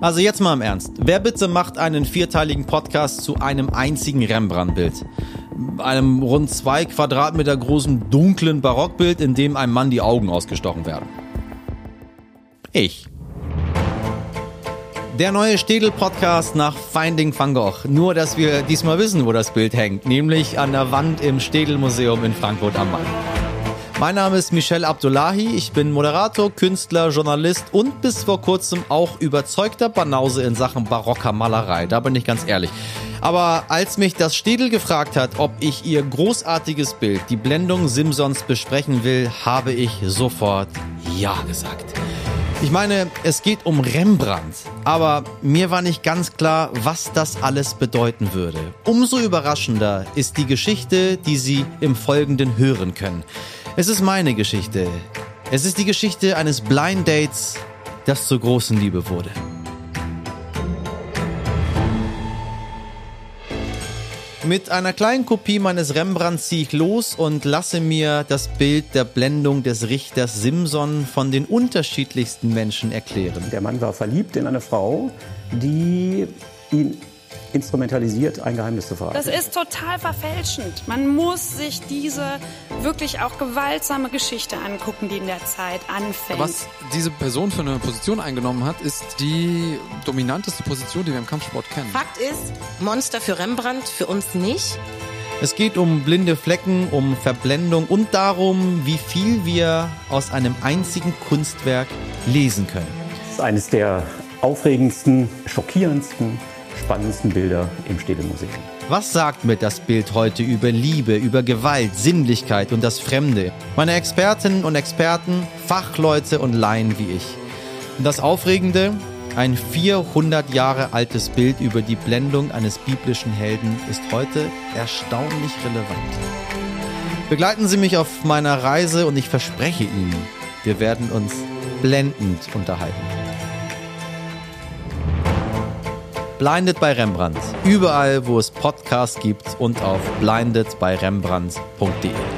Also jetzt mal im Ernst. Wer bitte macht einen vierteiligen Podcast zu einem einzigen Rembrandt-Bild? Einem rund zwei Quadratmeter großen dunklen Barockbild, in dem einem Mann die Augen ausgestochen werden. Ich. Der neue Städel-Podcast nach Finding Van Gogh. Nur, dass wir diesmal wissen, wo das Bild hängt. Nämlich an der Wand im Städel-Museum in Frankfurt am Main. Mein Name ist Michel Abdullahi. Ich bin Moderator, Künstler, Journalist und bis vor kurzem auch überzeugter Banause in Sachen barocker Malerei. Da bin ich ganz ehrlich. Aber als mich das Städel gefragt hat, ob ich ihr großartiges Bild, die Blendung Simsons, besprechen will, habe ich sofort Ja gesagt. Ich meine, es geht um Rembrandt, aber mir war nicht ganz klar, was das alles bedeuten würde. Umso überraschender ist die Geschichte, die Sie im Folgenden hören können. Es ist meine Geschichte. Es ist die Geschichte eines Blind Dates, das zur großen Liebe wurde. Mit einer kleinen Kopie meines Rembrandt ziehe ich los und lasse mir das Bild der Blendung des Richters Simson von den unterschiedlichsten Menschen erklären. Der Mann war verliebt in eine Frau, die ihn instrumentalisiert, ein Geheimnis zu verraten. Das ist total verfälschend. Man muss sich diese wirklich auch gewaltsame Geschichte angucken, die in der Zeit anfängt. Was diese Person für eine Position eingenommen hat, ist die dominanteste Position, die wir im Kampfsport kennen. Fakt ist, Monster für Rembrandt, für uns nicht. Es geht um blinde Flecken, um Verblendung und darum, wie viel wir aus einem einzigen Kunstwerk lesen können. Das ist eines der aufregendsten, schockierendsten spannendsten Bilder im Städtemuseum. Was sagt mir das Bild heute über Liebe, über Gewalt, Sinnlichkeit und das Fremde? Meine Expertinnen und Experten, Fachleute und Laien wie ich. Und das Aufregende, ein 400 Jahre altes Bild über die Blendung eines biblischen Helden ist heute erstaunlich relevant. Begleiten Sie mich auf meiner Reise und ich verspreche Ihnen, wir werden uns blendend unterhalten. Blinded bei Rembrandt. Überall, wo es Podcasts gibt und auf blindedbyrembrandt.de.